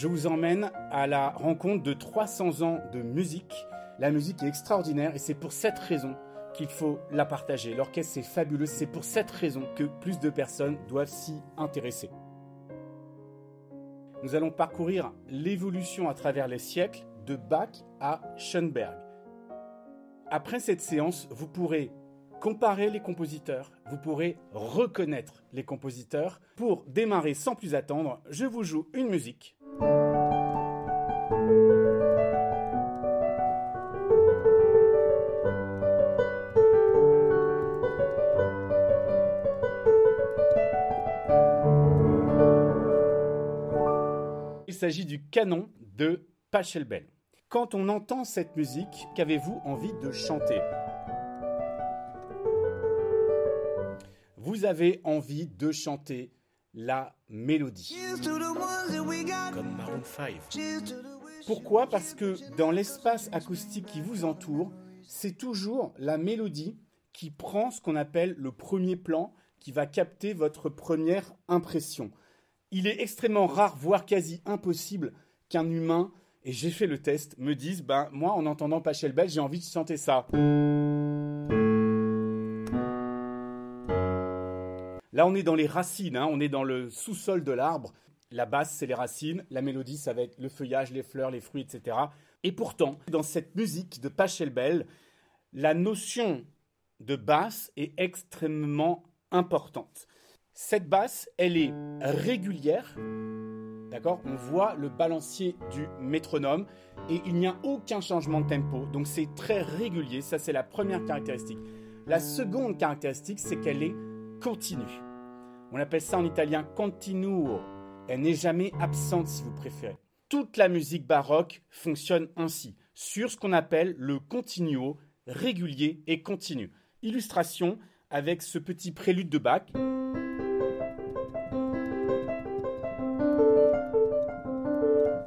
je vous emmène à la rencontre de 300 ans de musique. La musique est extraordinaire et c'est pour cette raison qu'il faut la partager. L'orchestre est fabuleux, c'est pour cette raison que plus de personnes doivent s'y intéresser. Nous allons parcourir l'évolution à travers les siècles de Bach à Schoenberg. Après cette séance, vous pourrez comparer les compositeurs, vous pourrez reconnaître les compositeurs. Pour démarrer sans plus attendre, je vous joue une musique. S'agit du canon de Pachelbel. Quand on entend cette musique, qu'avez-vous envie de chanter? Vous avez envie de chanter la mélodie. Comme Maroon 5. Pourquoi? Parce que dans l'espace acoustique qui vous entoure, c'est toujours la mélodie qui prend ce qu'on appelle le premier plan, qui va capter votre première impression. Il est extrêmement rare, voire quasi impossible, qu'un humain, et j'ai fait le test, me dise, ben moi en entendant Pachelbel, j'ai envie de chanter ça. Là, on est dans les racines, hein, on est dans le sous-sol de l'arbre. La basse, c'est les racines, la mélodie, ça va être le feuillage, les fleurs, les fruits, etc. Et pourtant, dans cette musique de Pachelbel, la notion de basse est extrêmement importante. Cette basse, elle est régulière, d'accord? On voit le balancier du métronome et il n'y a aucun changement de tempo, donc c'est très régulier, ça c'est la première caractéristique. La seconde caractéristique, c'est qu'elle est continue. On appelle ça en italien continuo. Elle n'est jamais absente si vous préférez. Toute la musique baroque fonctionne ainsi, sur ce qu'on appelle le continuo, régulier et continu. Illustration avec ce petit prélude de Bach.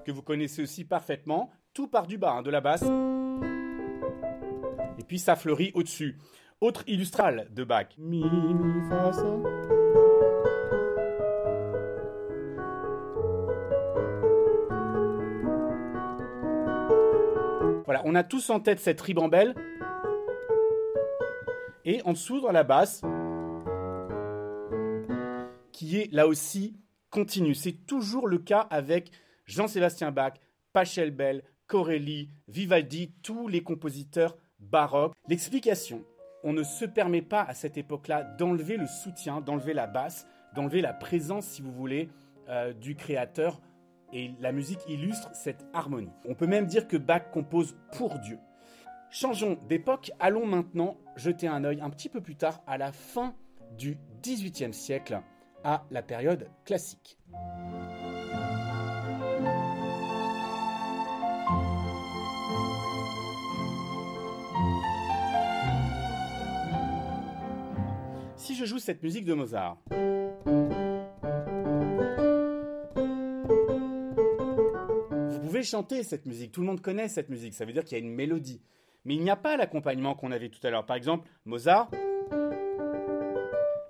Que vous connaissez aussi parfaitement. Tout part du bas, hein, de la basse. Et puis ça fleurit au-dessus. Autre illustral de Bach. Mi, mi, fa, sol. Voilà, on a tous en tête cette ribambelle. Et en dessous, dans la basse, qui est là aussi continue. C'est toujours le cas avec Jean-Sébastien Bach, Pachelbel, Corelli, Vivaldi, tous les compositeurs baroques. L'explication, on ne se permet pas à cette époque-là d'enlever le soutien, d'enlever la basse, d'enlever la présence, si vous voulez, euh, du créateur. Et la musique illustre cette harmonie. On peut même dire que Bach compose pour Dieu. Changeons d'époque, allons maintenant jeter un œil un petit peu plus tard à la fin du XVIIIe siècle, à la période classique. Si je joue cette musique de Mozart, vous pouvez chanter cette musique, tout le monde connaît cette musique, ça veut dire qu'il y a une mélodie. Mais il n'y a pas l'accompagnement qu'on avait tout à l'heure. Par exemple, Mozart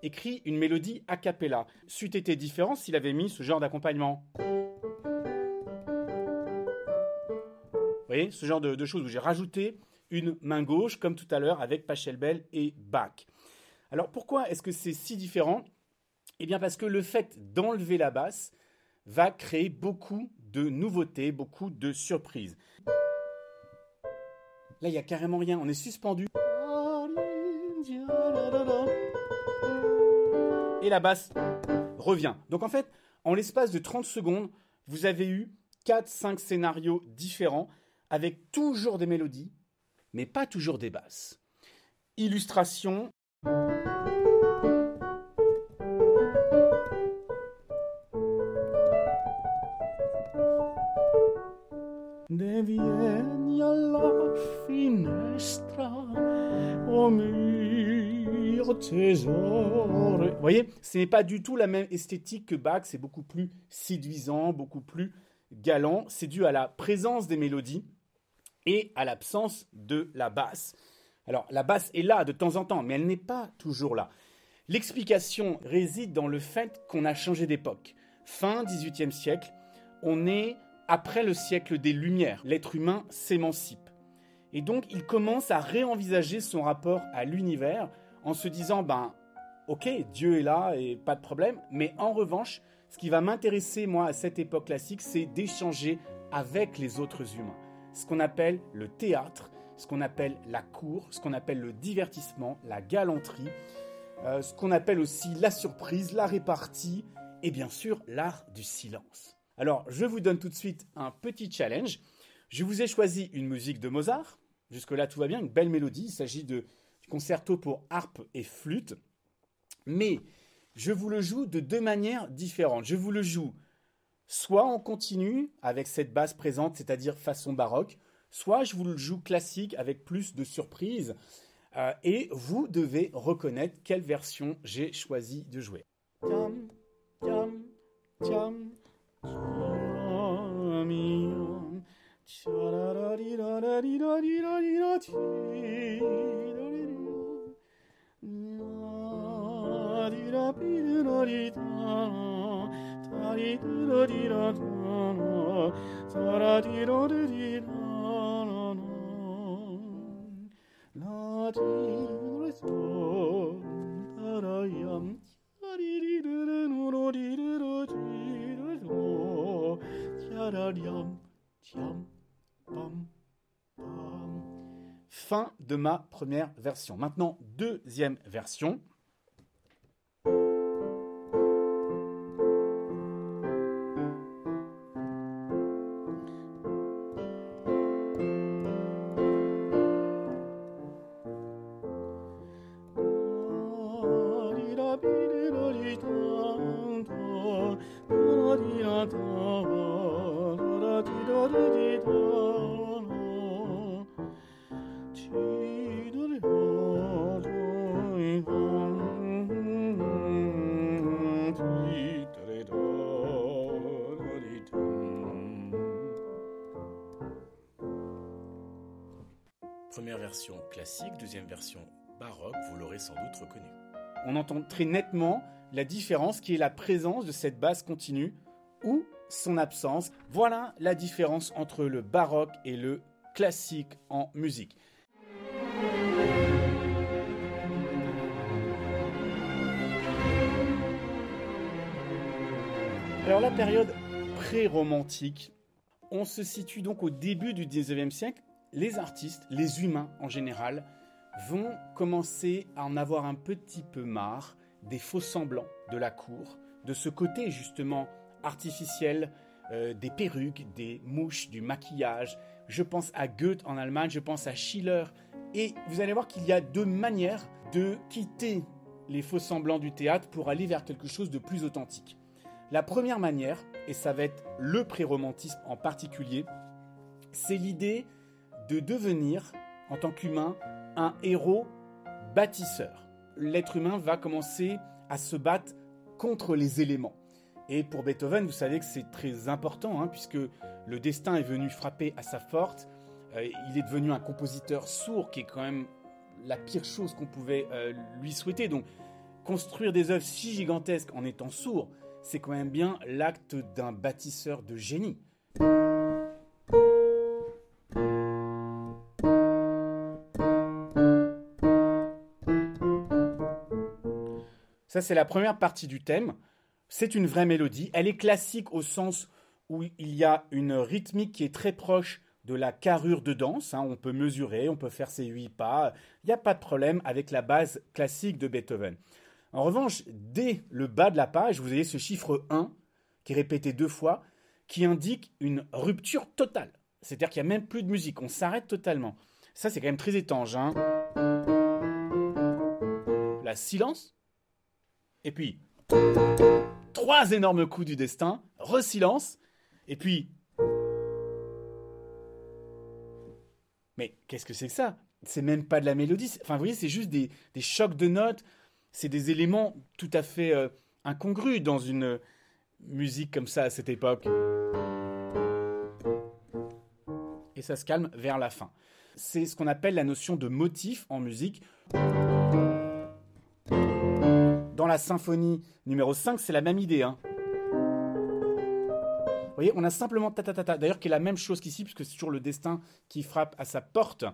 écrit une mélodie a cappella. C'eût été différent s'il avait mis ce genre d'accompagnement. Vous voyez, ce genre de, de choses où j'ai rajouté une main gauche, comme tout à l'heure avec Pachelbel et Bach. Alors pourquoi est-ce que c'est si différent? Eh bien parce que le fait d'enlever la basse va créer beaucoup de nouveautés, beaucoup de surprises. Là, il n'y a carrément rien, on est suspendu. Et la basse revient. Donc en fait, en l'espace de 30 secondes, vous avez eu 4-5 scénarios différents avec toujours des mélodies, mais pas toujours des basses. Illustration. Finestra, mio tesoro. Vous voyez, ce n'est pas du tout la même esthétique que Bach, c'est beaucoup plus séduisant, beaucoup plus galant. C'est dû à la présence des mélodies et à l'absence de la basse. Alors, la basse est là de temps en temps, mais elle n'est pas toujours là. L'explication réside dans le fait qu'on a changé d'époque. Fin XVIIIe siècle, on est après le siècle des Lumières, l'être humain s'émancipe. Et donc il commence à réenvisager son rapport à l'univers en se disant, ben ok, Dieu est là et pas de problème, mais en revanche, ce qui va m'intéresser moi à cette époque classique, c'est d'échanger avec les autres humains. Ce qu'on appelle le théâtre, ce qu'on appelle la cour, ce qu'on appelle le divertissement, la galanterie, euh, ce qu'on appelle aussi la surprise, la répartie et bien sûr l'art du silence. Alors je vous donne tout de suite un petit challenge. Je vous ai choisi une musique de Mozart. Jusque-là tout va bien, une belle mélodie. Il s'agit de concerto pour harpe et flûte. Mais je vous le joue de deux manières différentes. Je vous le joue soit en continu avec cette basse présente, c'est-à-dire façon baroque, soit je vous le joue classique avec plus de surprises. Euh, et vous devez reconnaître quelle version j'ai choisi de jouer. Fin de ma première version. Maintenant, deuxième version. Première version classique, deuxième version baroque, vous l'aurez sans doute reconnu. On entend très nettement la différence qui est la présence de cette basse continue ou son absence. Voilà la différence entre le baroque et le classique en musique. Alors la période pré-romantique, on se situe donc au début du 19e siècle les artistes, les humains en général, vont commencer à en avoir un petit peu marre des faux semblants de la cour, de ce côté justement artificiel euh, des perruques, des mouches, du maquillage. Je pense à Goethe en Allemagne, je pense à Schiller. Et vous allez voir qu'il y a deux manières de quitter les faux semblants du théâtre pour aller vers quelque chose de plus authentique. La première manière, et ça va être le pré-romantisme en particulier, c'est l'idée de devenir, en tant qu'humain, un héros bâtisseur. L'être humain va commencer à se battre contre les éléments. Et pour Beethoven, vous savez que c'est très important, hein, puisque le destin est venu frapper à sa porte. Euh, il est devenu un compositeur sourd, qui est quand même la pire chose qu'on pouvait euh, lui souhaiter. Donc, construire des œuvres si gigantesques en étant sourd, c'est quand même bien l'acte d'un bâtisseur de génie. C'est la première partie du thème. C'est une vraie mélodie. Elle est classique au sens où il y a une rythmique qui est très proche de la carrure de danse. Hein. On peut mesurer, on peut faire ses huit pas. Il n'y a pas de problème avec la base classique de Beethoven. En revanche, dès le bas de la page, vous avez ce chiffre 1 qui est répété deux fois, qui indique une rupture totale. C'est-à-dire qu'il n'y a même plus de musique, on s'arrête totalement. Ça, c'est quand même très étrange. Hein. La silence, et puis trois énormes coups du destin, re-silence, et puis... Mais qu'est-ce que c'est que ça? C'est même pas de la mélodie, enfin vous voyez, c'est juste des, chocs de notes, c'est des éléments tout à fait euh, incongrus dans une musique comme ça à cette époque. Et ça se calme vers la fin. C'est ce qu'on appelle la notion de motif en musique dans la symphonie numéro 5, c'est la même idée. Hein. Vous voyez, on a simplement ta ta ta. D'ailleurs, qui est la même chose qu'ici, puisque c'est toujours le destin qui frappe à sa porte.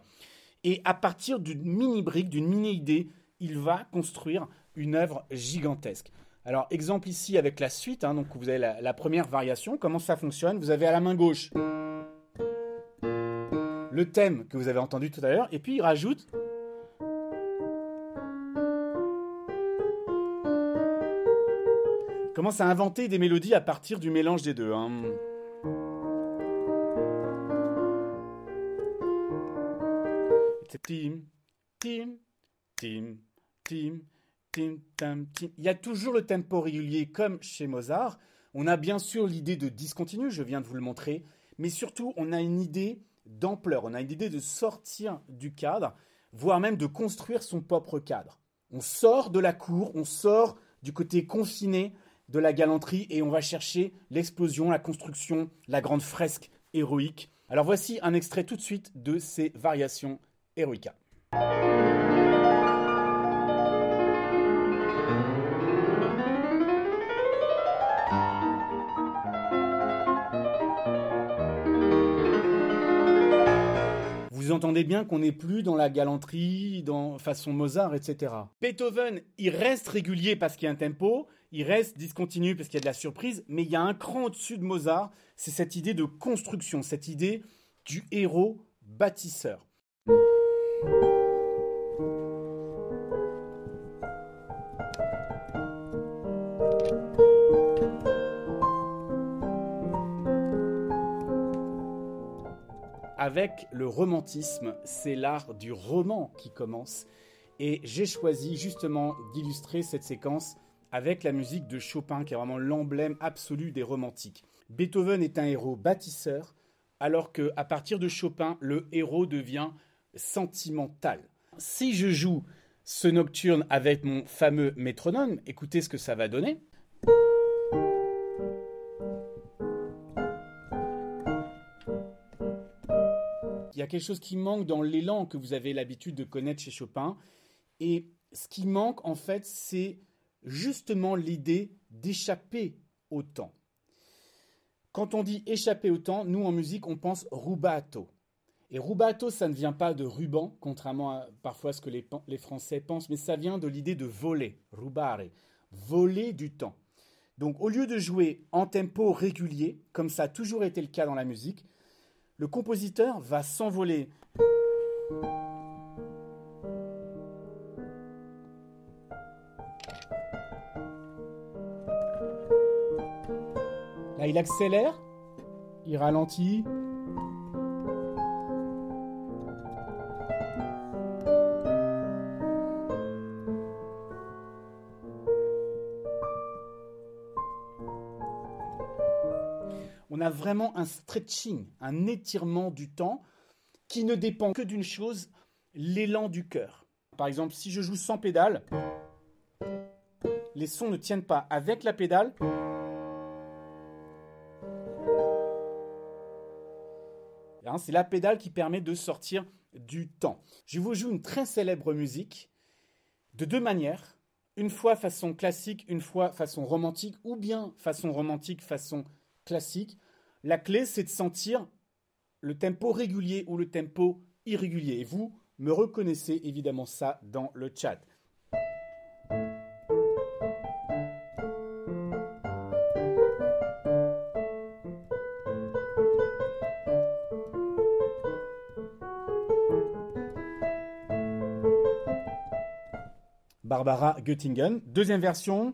Et à partir d'une mini brique, d'une mini idée, il va construire une œuvre gigantesque. Alors, exemple ici avec la suite, hein, donc vous avez la, la, première variation. Comment ça fonctionne? Vous avez à la main gauche le thème que vous avez entendu tout à l'heure, et puis il rajoute commence à inventer des mélodies à partir du mélange des deux. Hein. Tim, tim, tim, tim, tim, tim. Il y a toujours le tempo régulier comme chez Mozart. On a bien sûr l'idée de discontinu, je viens de vous le montrer, mais surtout on a une idée d'ampleur, on a une idée de sortir du cadre, voire même de construire son propre cadre. On sort de la cour, on sort du côté confiné de la galanterie et on va chercher l'explosion, la construction, la grande fresque héroïque. Alors voici un extrait tout de suite de ces variations héroïques. Entendez bien qu'on n'est plus dans la galanterie, dans façon Mozart, etc. Beethoven, il reste régulier parce qu'il y a un tempo, il reste discontinu parce qu'il y a de la surprise, mais il y a un cran au-dessus de Mozart, c'est cette idée de construction, cette idée du héros bâtisseur. Avec le romantisme, c'est l'art du roman qui commence. Et j'ai choisi justement d'illustrer cette séquence avec la musique de Chopin, qui est vraiment l'emblème absolu des romantiques. Beethoven est un héros bâtisseur, alors que à partir de Chopin, le héros devient sentimental. Si je joue ce nocturne avec mon fameux métronome, écoutez ce que ça va donner. Y a quelque chose qui manque dans l'élan que vous avez l'habitude de connaître chez Chopin. Et ce qui manque, en fait, c'est justement l'idée d'échapper au temps. Quand on dit échapper au temps, nous en musique, on pense rubato. Et rubato, ça ne vient pas de ruban, contrairement à parfois ce que les, les Français pensent, mais ça vient de l'idée de voler, rubare, voler du temps. Donc au lieu de jouer en tempo régulier, comme ça a toujours été le cas dans la musique, le compositeur va s'envoler. Là, il accélère, il ralentit, vraiment un stretching, un étirement du temps qui ne dépend que d'une chose, l'élan du cœur. Par exemple, si je joue sans pédale, les sons ne tiennent pas avec la pédale. Hein, c'est la pédale qui permet de sortir du temps. Je vous joue une très célèbre musique de deux manières. Une fois façon classique, une fois façon romantique, ou bien façon romantique, façon classique. La clé, c'est de sentir le tempo régulier ou le tempo irrégulier. Et vous me reconnaissez évidemment ça dans le chat. Barbara Göttingen. Deuxième version,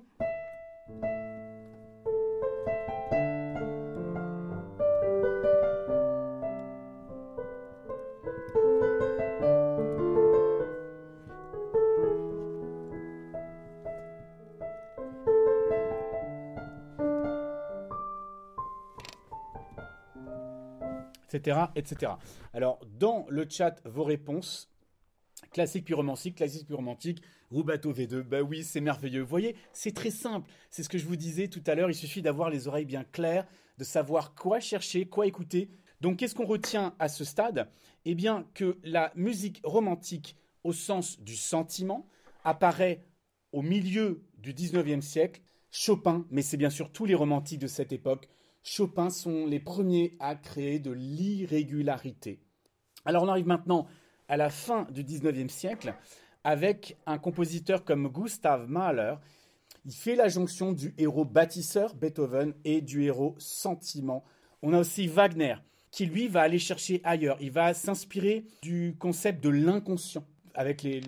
etc., Alors, dans le chat, vos réponses. Classique puis romantique, classique puis romantique, Roubato V2, bah oui, c'est merveilleux. Vous voyez, c'est très simple. C'est ce que je vous disais tout à l'heure. Il suffit d'avoir les oreilles bien claires, de savoir quoi chercher, quoi écouter. Donc, qu'est-ce qu'on retient à ce stade? Eh bien, que la musique romantique, au sens du sentiment, apparaît au milieu du 19e siècle. Chopin, mais c'est bien sûr tous les romantiques de cette époque, Chopin sont les premiers à créer de l'irrégularité. Alors on arrive maintenant à la fin du 19e siècle avec un compositeur comme Gustav Mahler. Il fait la jonction du héros bâtisseur, Beethoven, et du héros sentiment. On a aussi Wagner, qui lui va aller chercher ailleurs. Il va s'inspirer du concept de l'inconscient avec les,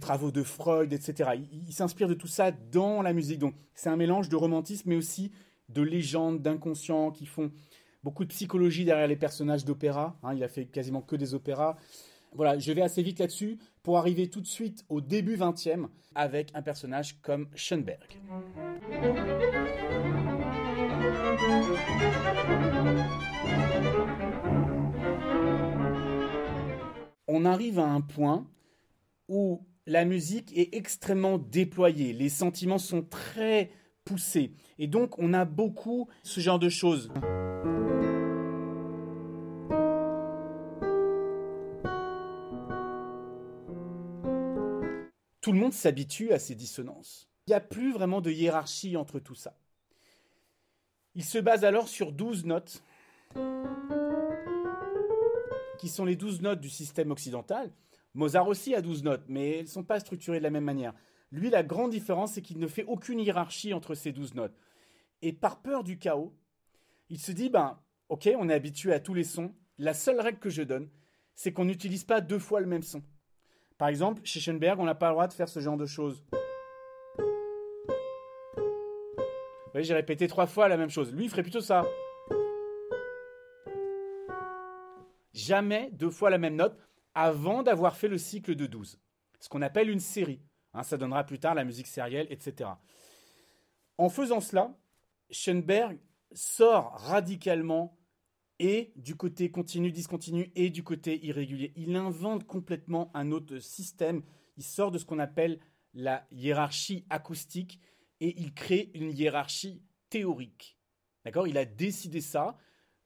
travaux de Freud, etc. Il, s'inspire de tout ça dans la musique. Donc c'est un mélange de romantisme, mais aussi de légendes, d'inconscient, qui font beaucoup de psychologie derrière les personnages d'opéra. Hein. il a fait quasiment que des opéras. Voilà, je vais assez vite là-dessus pour arriver tout de suite au début 20e avec un personnage comme Schoenberg. On arrive à un point où la musique est extrêmement déployée, les sentiments sont très poussés, et donc on a beaucoup ce genre de choses. Tout le monde s'habitue à ces dissonances. Il n'y a plus vraiment de hiérarchie entre tout ça. Il se base alors sur 12 notes, qui sont les 12 notes du système occidental, Mozart aussi a 12 notes, mais elles ne sont pas structurées de la même manière. Lui, la grande différence, c'est qu'il ne fait aucune hiérarchie entre ces 12 notes. Et par peur du chaos, il se dit, ben, ok, on est habitué à tous les sons. La seule règle que je donne, c'est qu'on n'utilise pas deux fois le même son. Par exemple, chez Schoenberg, on n'a pas le droit de faire ce genre de choses. Vous voyez, j'ai répété trois fois la même chose. Lui, il ferait plutôt ça. Jamais deux fois la même note avant d'avoir fait le cycle de 12, ce qu'on appelle une série. Hein, ça donnera plus tard la musique sérielle, etc. En faisant cela, Schoenberg sort radicalement et du côté continu, discontinu et du côté irrégulier. Il invente complètement un autre système. Il sort de ce qu'on appelle la hiérarchie acoustique et il crée une hiérarchie théorique. D'accord? Il a décidé ça,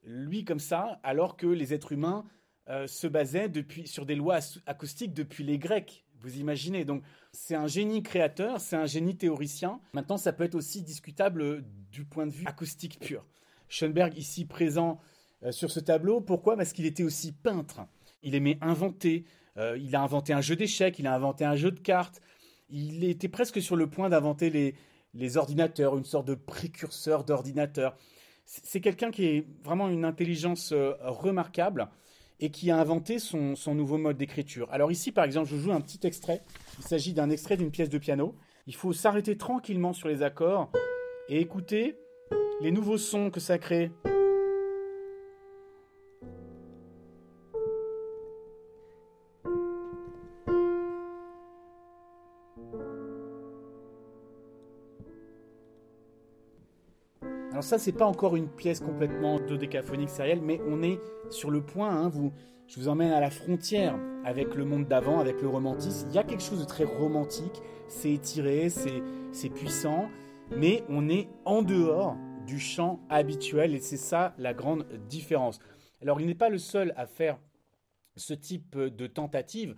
lui comme ça, alors que les êtres humains euh, se basait depuis, sur des lois acoustiques depuis les Grecs. Vous imaginez Donc, c'est un génie créateur, c'est un génie théoricien. Maintenant, ça peut être aussi discutable du point de vue acoustique pur. Schoenberg, ici présent euh, sur ce tableau, pourquoi? Parce qu'il était aussi peintre. Il aimait inventer. Euh, il a inventé un jeu d'échecs, il a inventé un jeu de cartes. Il était presque sur le point d'inventer les, ordinateurs, une sorte de précurseur d'ordinateur. C'est quelqu'un qui est vraiment une intelligence remarquable et qui a inventé son, nouveau mode d'écriture. Alors ici, par exemple, je joue un petit extrait. Il s'agit d'un extrait d'une pièce de piano. Il faut s'arrêter tranquillement sur les accords et écouter les nouveaux sons que ça crée. Alors ça, c'est pas encore une pièce complètement dodécaphonique sérielle, mais on est sur le point. Hein, vous, je vous emmène à la frontière avec le monde d'avant, avec le romantisme. Il y a quelque chose de très romantique. C'est étiré, c'est puissant, mais on est en dehors du chant habituel et c'est ça la grande différence. Alors, il n'est pas le seul à faire ce type de tentative.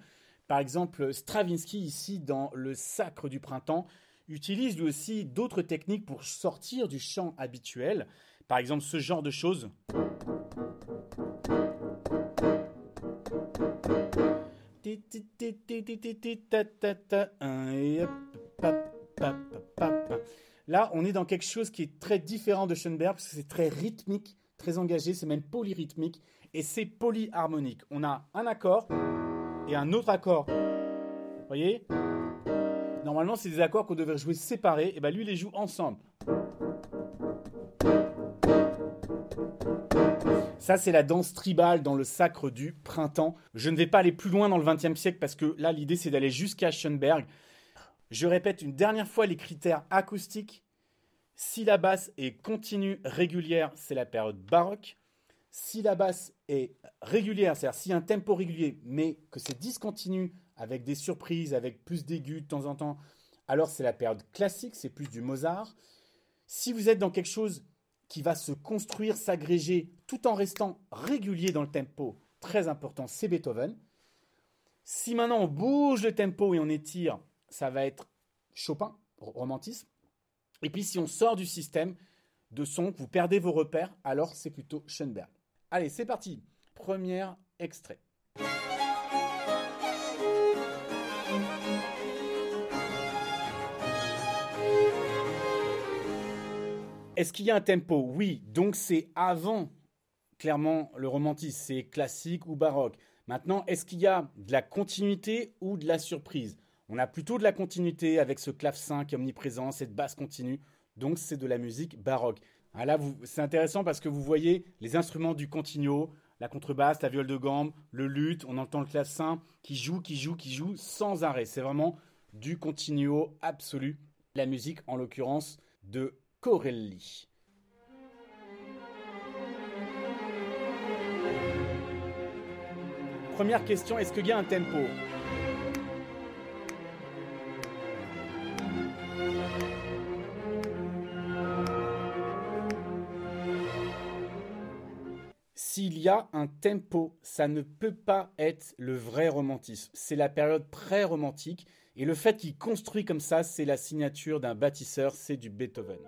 Par exemple, Stravinsky, ici, dans Le Sacre du Printemps, utilise lui aussi d'autres techniques pour sortir du chant habituel. Par exemple, ce genre de choses. Là, on est dans quelque chose qui est très différent de Schoenberg parce que c'est très rythmique, très engagé, c'est même polyrythmique et c'est polyharmonique. On a un accord et un autre accord. Vous voyez? Normalement, c'est des accords qu'on devrait jouer séparés. Et bien, lui, il les joue ensemble. Ça, c'est la danse tribale dans le sacre du printemps. Je ne vais pas aller plus loin dans le XXe siècle parce que là, l'idée, c'est d'aller jusqu'à Schoenberg. Je répète une dernière fois les critères acoustiques. Si la basse est continue, régulière, c'est la période baroque. Si la basse est régulière, c'est-à-dire si un tempo régulier, mais que c'est discontinu avec des surprises, avec plus d'aigus de temps en temps, alors c'est la période classique, c'est plus du Mozart. Si vous êtes dans quelque chose qui va se construire, s'agréger, tout en restant régulier dans le tempo, très important, c'est Beethoven. Si maintenant on bouge le tempo et on étire, ça va être Chopin, romantisme. Et puis si on sort du système, de son, vous perdez vos repères, alors c'est plutôt Schoenberg. Allez, c'est parti. Premier extrait. Est-ce qu'il y a un tempo? Oui, donc c'est avant clairement le romantisme, c'est classique ou baroque. Maintenant, est-ce qu'il y a de la continuité ou de la surprise? On a plutôt de la continuité avec ce clavecin qui est omniprésent, cette basse continue, donc c'est de la musique baroque. Ah là, c'est intéressant parce que vous voyez les instruments du continuo, la contrebasse, la viole de gambe, le luth, on entend le clavecin qui joue, qui joue, qui joue sans arrêt. C'est vraiment du continuo absolu. La musique, en l'occurrence, de Corelli. Première question, est-ce qu'il y a un tempo? S'il y a un tempo, ça ne peut pas être le vrai romantisme. C'est la période pré-romantique et le fait qu'il construit comme ça, c'est la signature d'un bâtisseur, c'est du Beethoven.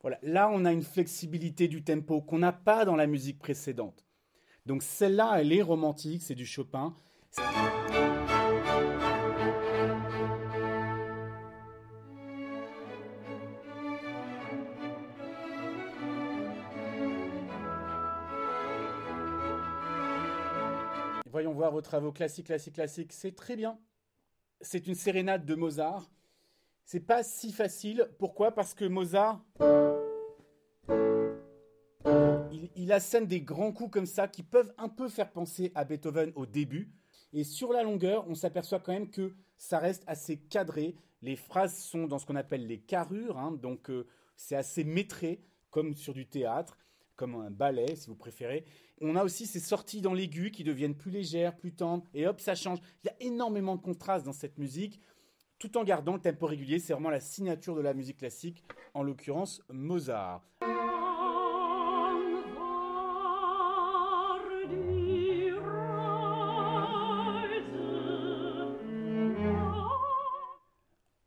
Voilà, là on a une flexibilité du tempo qu'on n'a pas dans la musique précédente. Donc celle-là, elle est romantique, c'est du Chopin. Vos travaux classiques, classiques, classiques. C'est très bien. C'est une sérénade de Mozart. C'est pas si facile. Pourquoi? Parce que Mozart, il, il assène des grands coups comme ça qui peuvent un peu faire penser à Beethoven au début. Et sur la longueur, on s'aperçoit quand même que ça reste assez cadré. Les phrases sont dans ce qu'on appelle les carrures, hein. donc euh, c'est assez maîtré, comme sur du théâtre comme un ballet si vous préférez. On a aussi ces sorties dans l'aigu qui deviennent plus légères, plus tendres, et hop, ça change. Il y a énormément de contrastes dans cette musique, tout en gardant le tempo régulier. C'est vraiment la signature de la musique classique, en l'occurrence Mozart.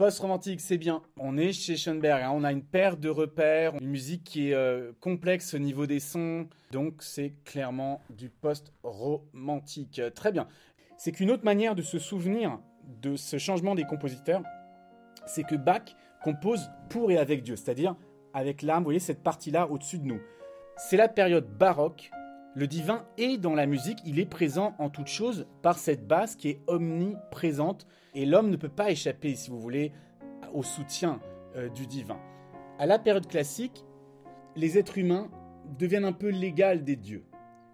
Post-romantique, c'est bien. On est chez Schoenberg. Hein. On a une paire de repères, une musique qui est euh, complexe au niveau des sons. Donc, c'est clairement du post-romantique. Très bien. C'est qu'une autre manière de se souvenir de ce changement des compositeurs, c'est que Bach compose pour et avec Dieu, c'est-à-dire avec l'âme. Vous voyez cette partie-là au-dessus de nous. C'est la période baroque. Le divin est dans la musique, il est présent en toute chose par cette basse qui est omniprésente et l'homme ne peut pas échapper, si vous voulez, au soutien euh, du divin. À la période classique, les êtres humains deviennent un peu l'égal des dieux.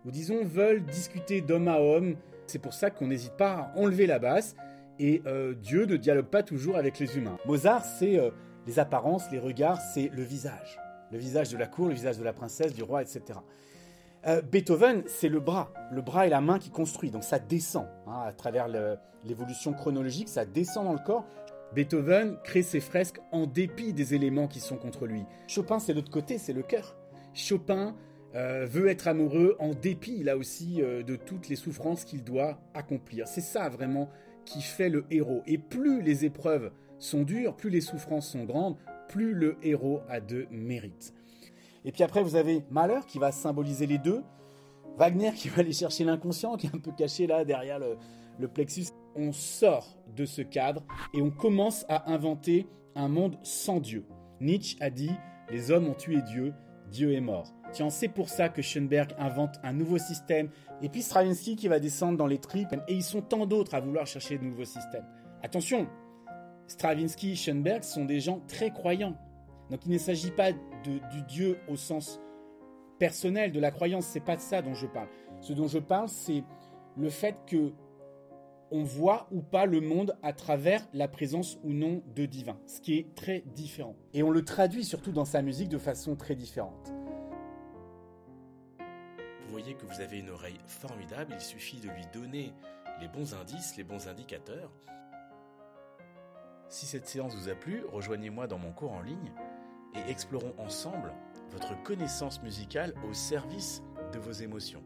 Ou disons, veulent discuter d'homme à homme. C'est pour ça qu'on n'hésite pas à enlever la basse. Et euh, Dieu ne dialogue pas toujours avec les humains. Mozart, c'est euh, les apparences, les regards, c'est le visage. Le visage de la cour, le visage de la princesse, du roi, etc. Euh, Beethoven, c'est le bras. Le bras et la main qui construit. Donc ça descend hein, à travers l'évolution chronologique, ça descend dans le corps. Beethoven crée ses fresques en dépit des éléments qui sont contre lui. Chopin, c'est l'autre côté, c'est le cœur. Chopin euh, veut être amoureux en dépit, là aussi, euh, de toutes les souffrances qu'il doit accomplir. C'est ça vraiment qui fait le héros. Et plus les épreuves sont dures, plus les souffrances sont grandes, plus le héros a de mérite. Et puis après, vous avez Malheur qui va symboliser les deux. Wagner qui va aller chercher l'inconscient, qui est un peu caché là derrière le, plexus. On sort de ce cadre et on commence à inventer un monde sans Dieu. Nietzsche a dit Les hommes ont tué Dieu, Dieu est mort. Tiens, c'est pour ça que Schoenberg invente un nouveau système. Et puis Stravinsky qui va descendre dans les tripes. Et ils sont tant d'autres à vouloir chercher de nouveaux systèmes. Attention, Stravinsky et Schoenberg sont des gens très croyants. Donc il ne s'agit pas du Dieu au sens personnel de la croyance, c'est pas de ça dont je parle. Ce dont je parle, c'est le fait que on voit ou pas le monde à travers la présence ou non de divin, ce qui est très différent. Et on le traduit surtout dans sa musique de façon très différente. Vous voyez que vous avez une oreille formidable, il suffit de lui donner les bons indices, les bons indicateurs. Si cette séance vous a plu, rejoignez-moi dans mon cours en ligne et explorons ensemble votre connaissance musicale au service de vos émotions.